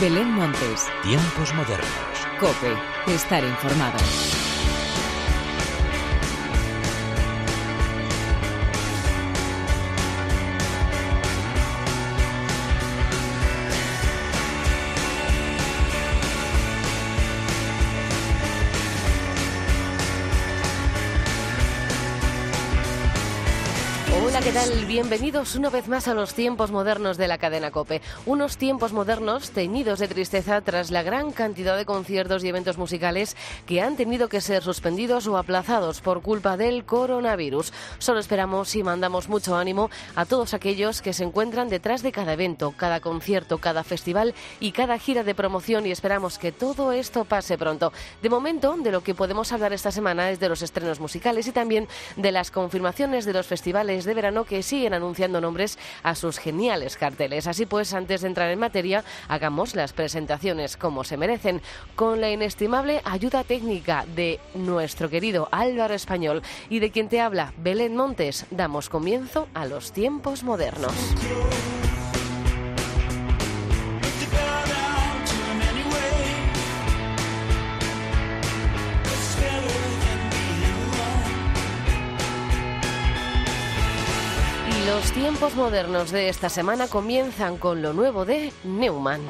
Belén Montes. Tiempos modernos. Cope. Estar informado. ¿qué tal? Bienvenidos una vez más a los tiempos modernos de la cadena Cope. Unos tiempos modernos teñidos de tristeza tras la gran cantidad de conciertos y eventos musicales que han tenido que ser suspendidos o aplazados por culpa del coronavirus. Solo esperamos y mandamos mucho ánimo a todos aquellos que se encuentran detrás de cada evento, cada concierto, cada festival y cada gira de promoción y esperamos que todo esto pase pronto. De momento, de lo que podemos hablar esta semana es de los estrenos musicales y también de las confirmaciones de los festivales de verano que siguen anunciando nombres a sus geniales carteles. Así pues, antes de entrar en materia, hagamos las presentaciones como se merecen, con la inestimable ayuda técnica de nuestro querido Álvaro Español y de quien te habla Belén Montes. Damos comienzo a los tiempos modernos. Tiempos modernos de esta semana comienzan con lo nuevo de Neumann.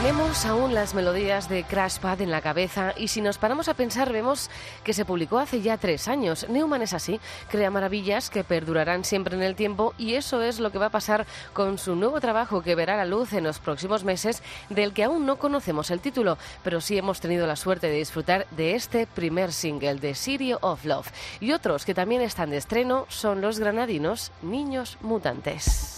Tenemos aún las melodías de Crashpad en la cabeza y si nos paramos a pensar vemos que se publicó hace ya tres años. Newman es así, crea maravillas que perdurarán siempre en el tiempo y eso es lo que va a pasar con su nuevo trabajo que verá la luz en los próximos meses del que aún no conocemos el título, pero sí hemos tenido la suerte de disfrutar de este primer single de City of Love. Y otros que también están de estreno son los granadinos Niños Mutantes.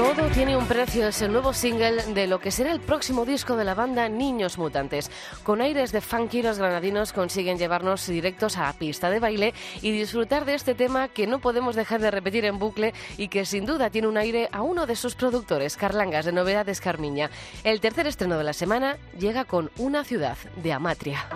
Todo tiene un precio, es el nuevo single de lo que será el próximo disco de la banda Niños Mutantes. Con aires de funky, los granadinos consiguen llevarnos directos a pista de baile y disfrutar de este tema que no podemos dejar de repetir en bucle y que sin duda tiene un aire a uno de sus productores, Carlangas de Novedades Carmiña. El tercer estreno de la semana llega con Una ciudad de Amatria.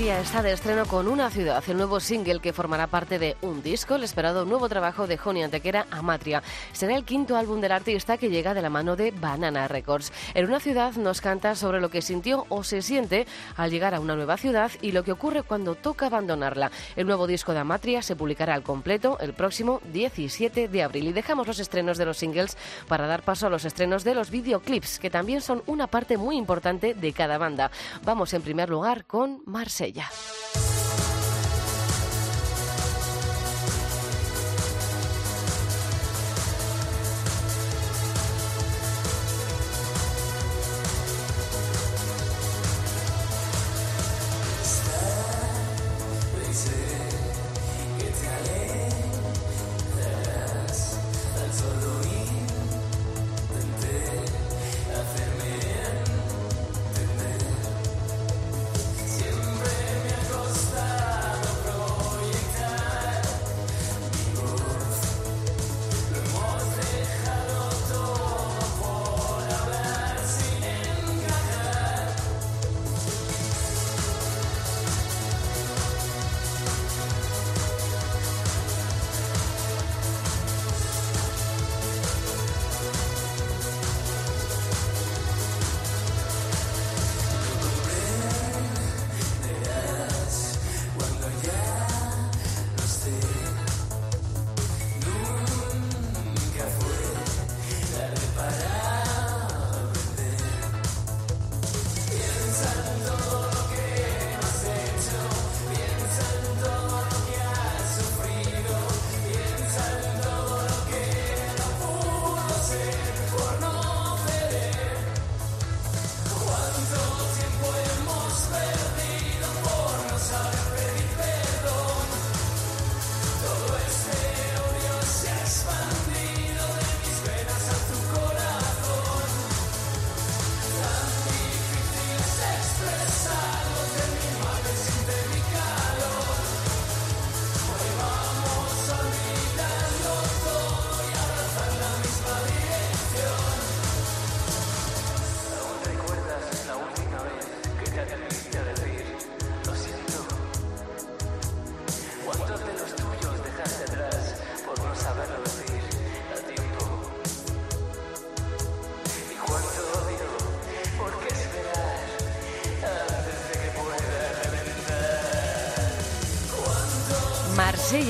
Amatria está de estreno con Una ciudad, el nuevo single que formará parte de un disco, el esperado nuevo trabajo de Joni Antequera, Amatria. Será el quinto álbum del artista que llega de la mano de Banana Records. En Una ciudad nos canta sobre lo que sintió o se siente al llegar a una nueva ciudad y lo que ocurre cuando toca abandonarla. El nuevo disco de Amatria se publicará al completo el próximo 17 de abril. Y dejamos los estrenos de los singles para dar paso a los estrenos de los videoclips, que también son una parte muy importante de cada banda. Vamos en primer lugar con Marsella.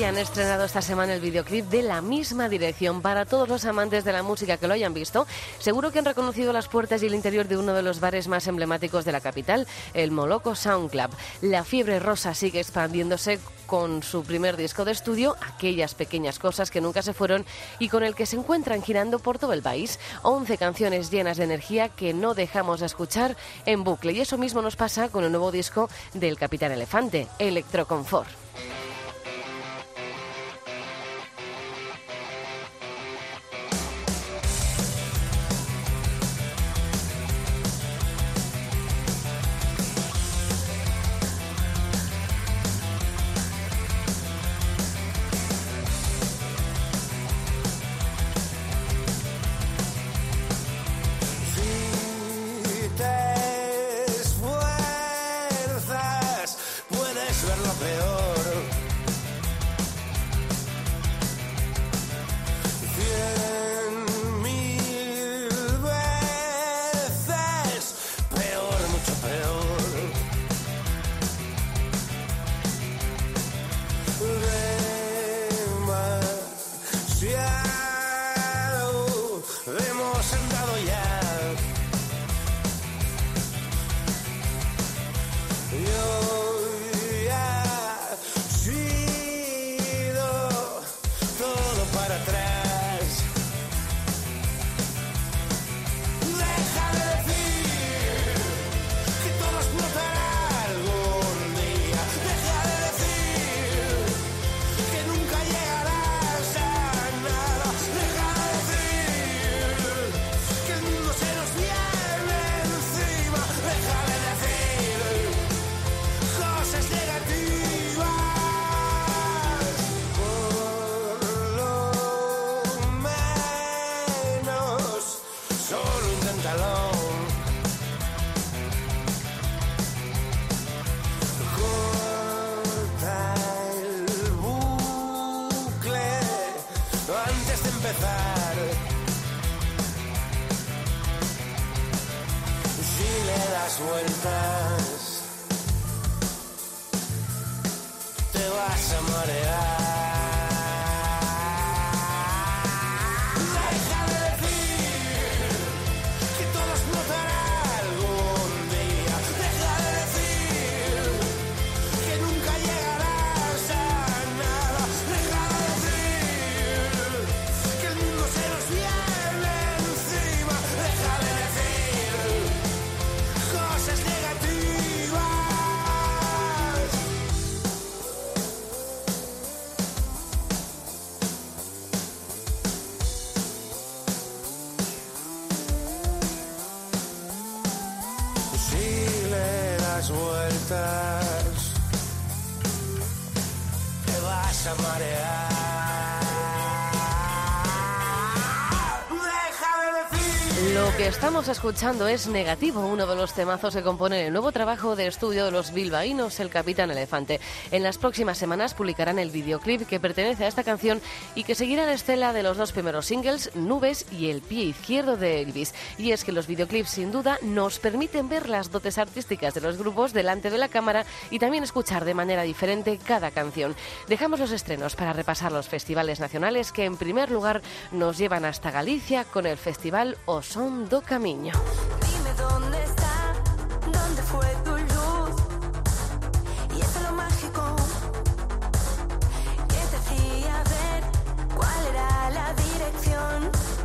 Marsella han estrenado esta semana el videoclip de la misma dirección. Para todos los amantes de la música que lo hayan visto, seguro que han reconocido las puertas y el interior de uno de los bares más emblemáticos de la capital, el Moloco Sound Club. La fiebre rosa sigue expandiéndose con su primer disco de estudio, aquellas pequeñas cosas que nunca se fueron y con el que se encuentran girando por todo el país. 11 canciones llenas de energía que no dejamos de escuchar en bucle. Y eso mismo nos pasa con el nuevo disco del Capitán Elefante, Electroconfort. Si le das vueltas, te vas a marear. Que estamos escuchando es Negativo, uno de los temazos que componen el nuevo trabajo de estudio de los bilbaínos, El Capitán Elefante. En las próximas semanas publicarán el videoclip que pertenece a esta canción y que seguirá la estela de los dos primeros singles, Nubes y El pie izquierdo de Elvis. Y es que los videoclips, sin duda, nos permiten ver las dotes artísticas de los grupos delante de la cámara y también escuchar de manera diferente cada canción. Dejamos los estrenos para repasar los festivales nacionales que, en primer lugar, nos llevan hasta Galicia con el festival O Son do Camiño. Dime dónde está, dónde fue tu luz. Y eso es lo mágico que te hacía ver cuál era la dirección.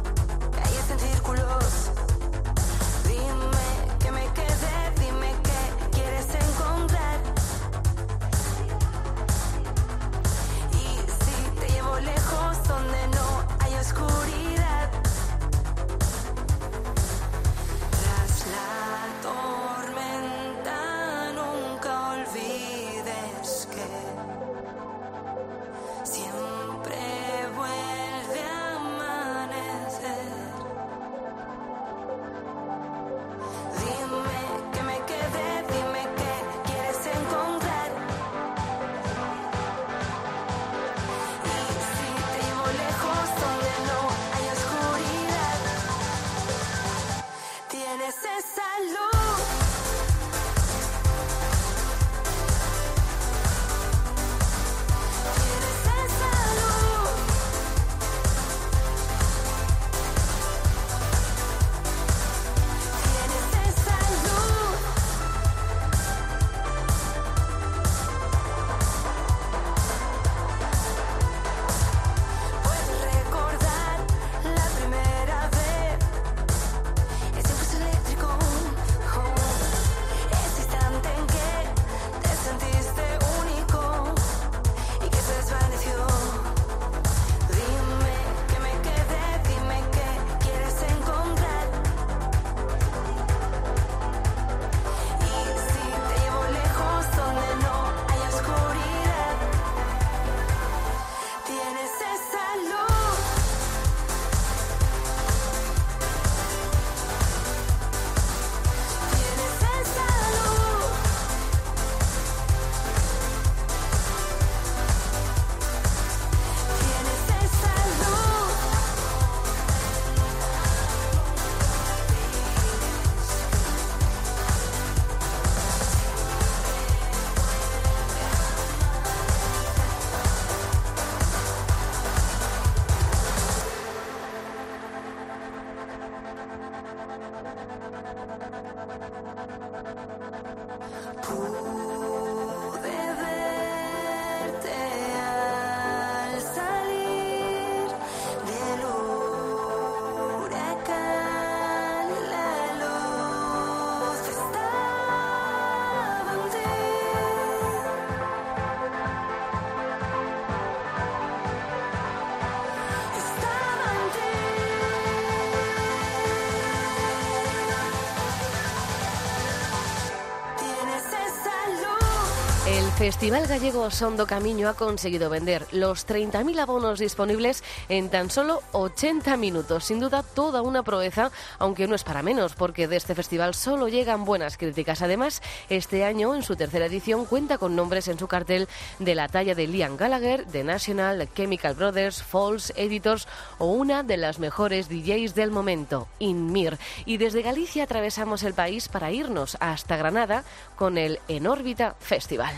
Festival Gallego Sondo Camiño ha conseguido vender los 30.000 abonos disponibles en tan solo 80 minutos. Sin duda, toda una proeza, aunque no es para menos, porque de este festival solo llegan buenas críticas. Además, este año, en su tercera edición, cuenta con nombres en su cartel de la talla de Liam Gallagher, The National, Chemical Brothers, Falls, Editors o una de las mejores DJs del momento, Inmir. Y desde Galicia atravesamos el país para irnos hasta Granada con el En órbita Festival.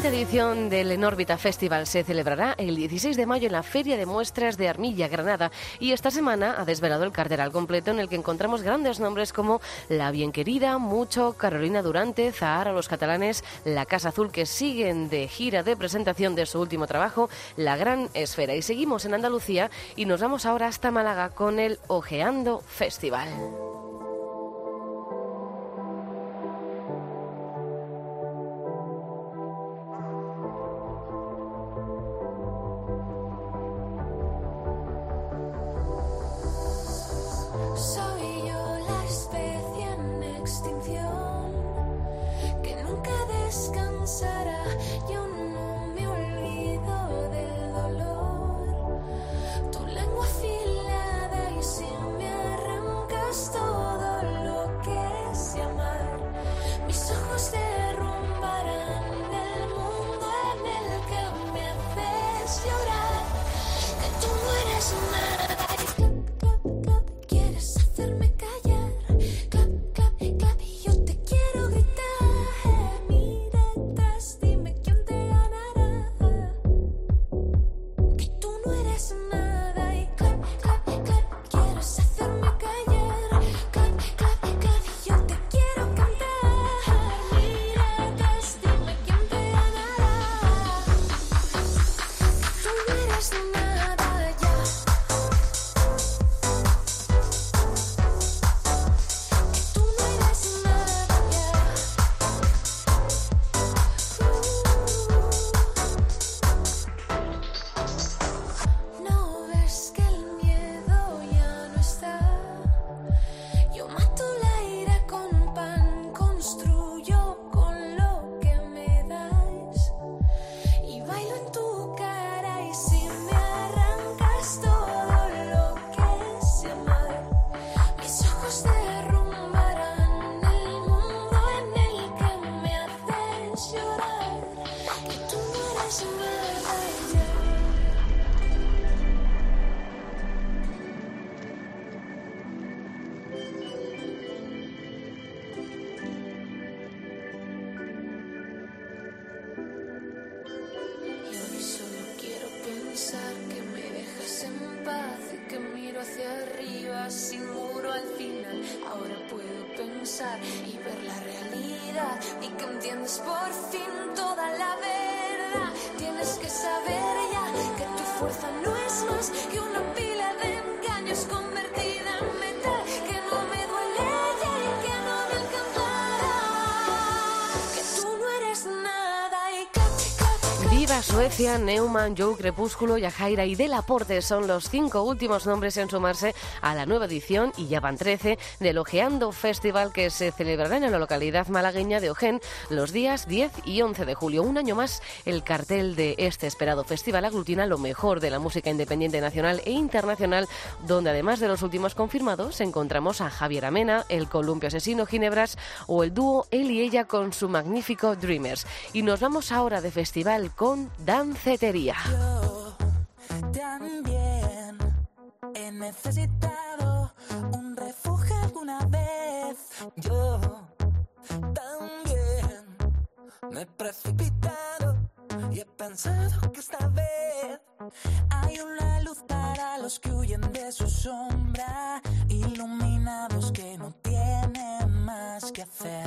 Quinta edición del En órbita Festival se celebrará el 16 de mayo en la Feria de Muestras de Armilla, Granada. Y esta semana ha desvelado el cartel al completo en el que encontramos grandes nombres como La Bien Querida, Mucho, Carolina Durante, Zahara, Los Catalanes, La Casa Azul, que siguen de gira de presentación de su último trabajo, La Gran Esfera. Y seguimos en Andalucía y nos vamos ahora hasta Málaga con el Ojeando Festival. Fuerza no es más que Suecia, Neumann, Joe Crepúsculo, Yajaira y Delaporte son los cinco últimos nombres en sumarse a la nueva edición, y ya van 13, del Ojeando Festival que se celebrará en la localidad malagueña de Ojén los días 10 y 11 de julio. Un año más, el cartel de este esperado festival aglutina lo mejor de la música independiente nacional e internacional, donde además de los últimos confirmados, encontramos a Javier Amena, el columpio asesino Ginebras o el dúo él y ella con su magnífico Dreamers. Y nos vamos ahora de festival con Dancetería. Yo también he necesitado un refugio alguna vez. Yo también me he precipitado y he pensado que esta vez hay una luz para los que huyen de su sombra, iluminados que no tienen más que hacer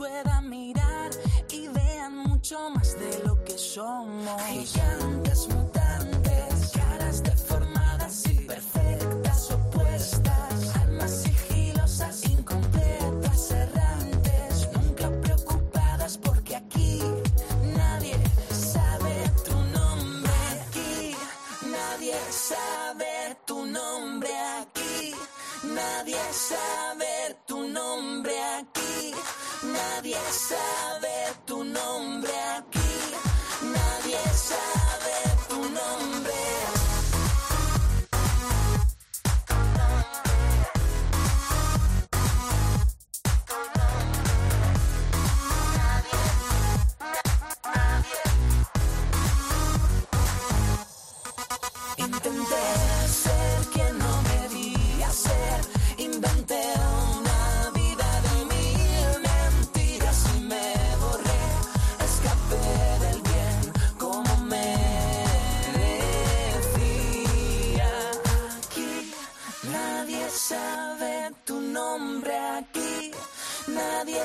mundo nos pueda mirar y vean mucho más de lo que somos.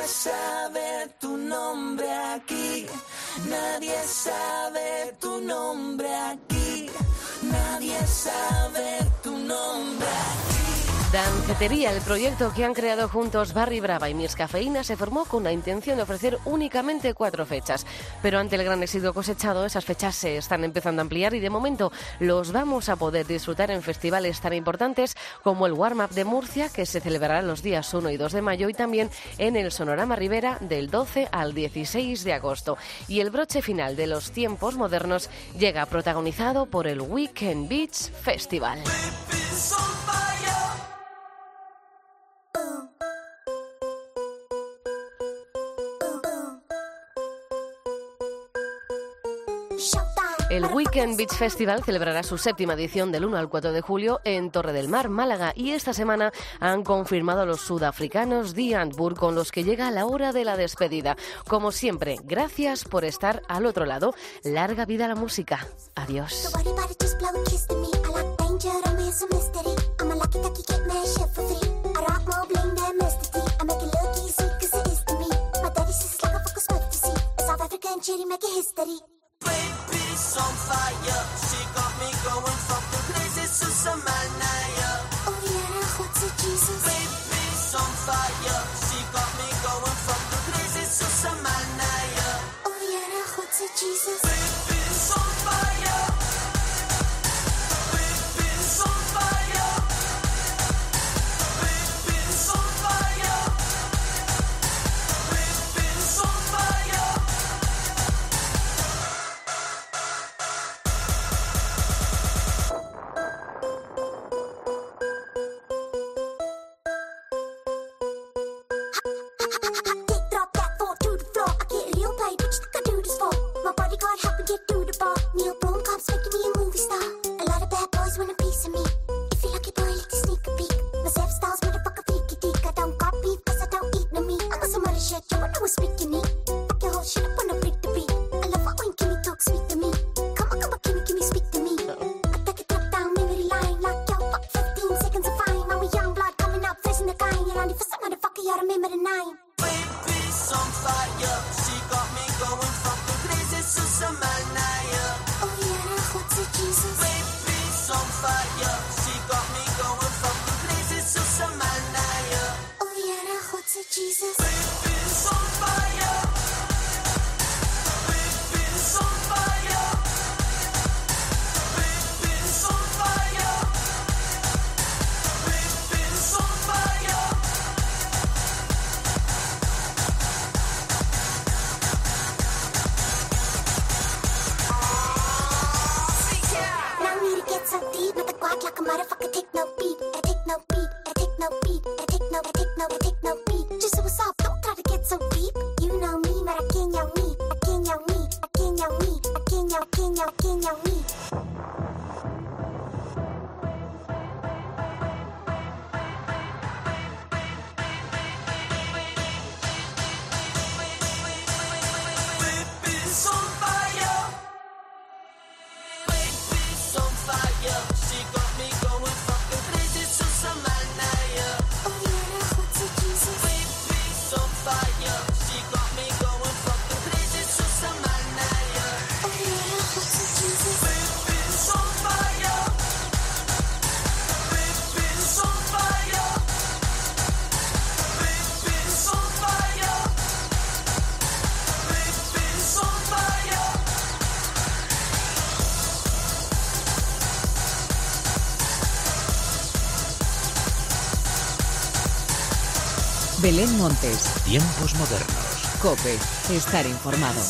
Sabe tu nombre aquí. Nadie sabe tu nombre aquí. Nadie sabe tu nombre aquí. Dancetería, el proyecto que han creado juntos Barry Brava y Miss Cafeína, se formó con la intención de ofrecer únicamente cuatro fechas. Pero ante el gran éxito cosechado, esas fechas se están empezando a ampliar y de momento los vamos a poder disfrutar en festivales tan importantes como el Warm Up de Murcia, que se celebrará los días 1 y 2 de mayo, y también en el Sonorama Rivera del 12 al 16 de agosto. Y el broche final de los tiempos modernos llega protagonizado por el Weekend Beach Festival. El Weekend Beach Festival celebrará su séptima edición del 1 al 4 de julio en Torre del Mar, Málaga, y esta semana han confirmado a los sudafricanos The Antwoord con los que llega la hora de la despedida. Como siempre, gracias por estar al otro lado. Larga vida a la música. Adiós. A she's on fire. She got me going fucking crazy, Susan Manaya. Oh yeah, what's it, Jesus? Baby's on fire. She got me going fucking crazy, Susan Manaya. Oh yeah, what's it, Jesus? Baby's on fire. bad boys want a piece of me. Montes. Tiempos modernos. Cope. Estar informado.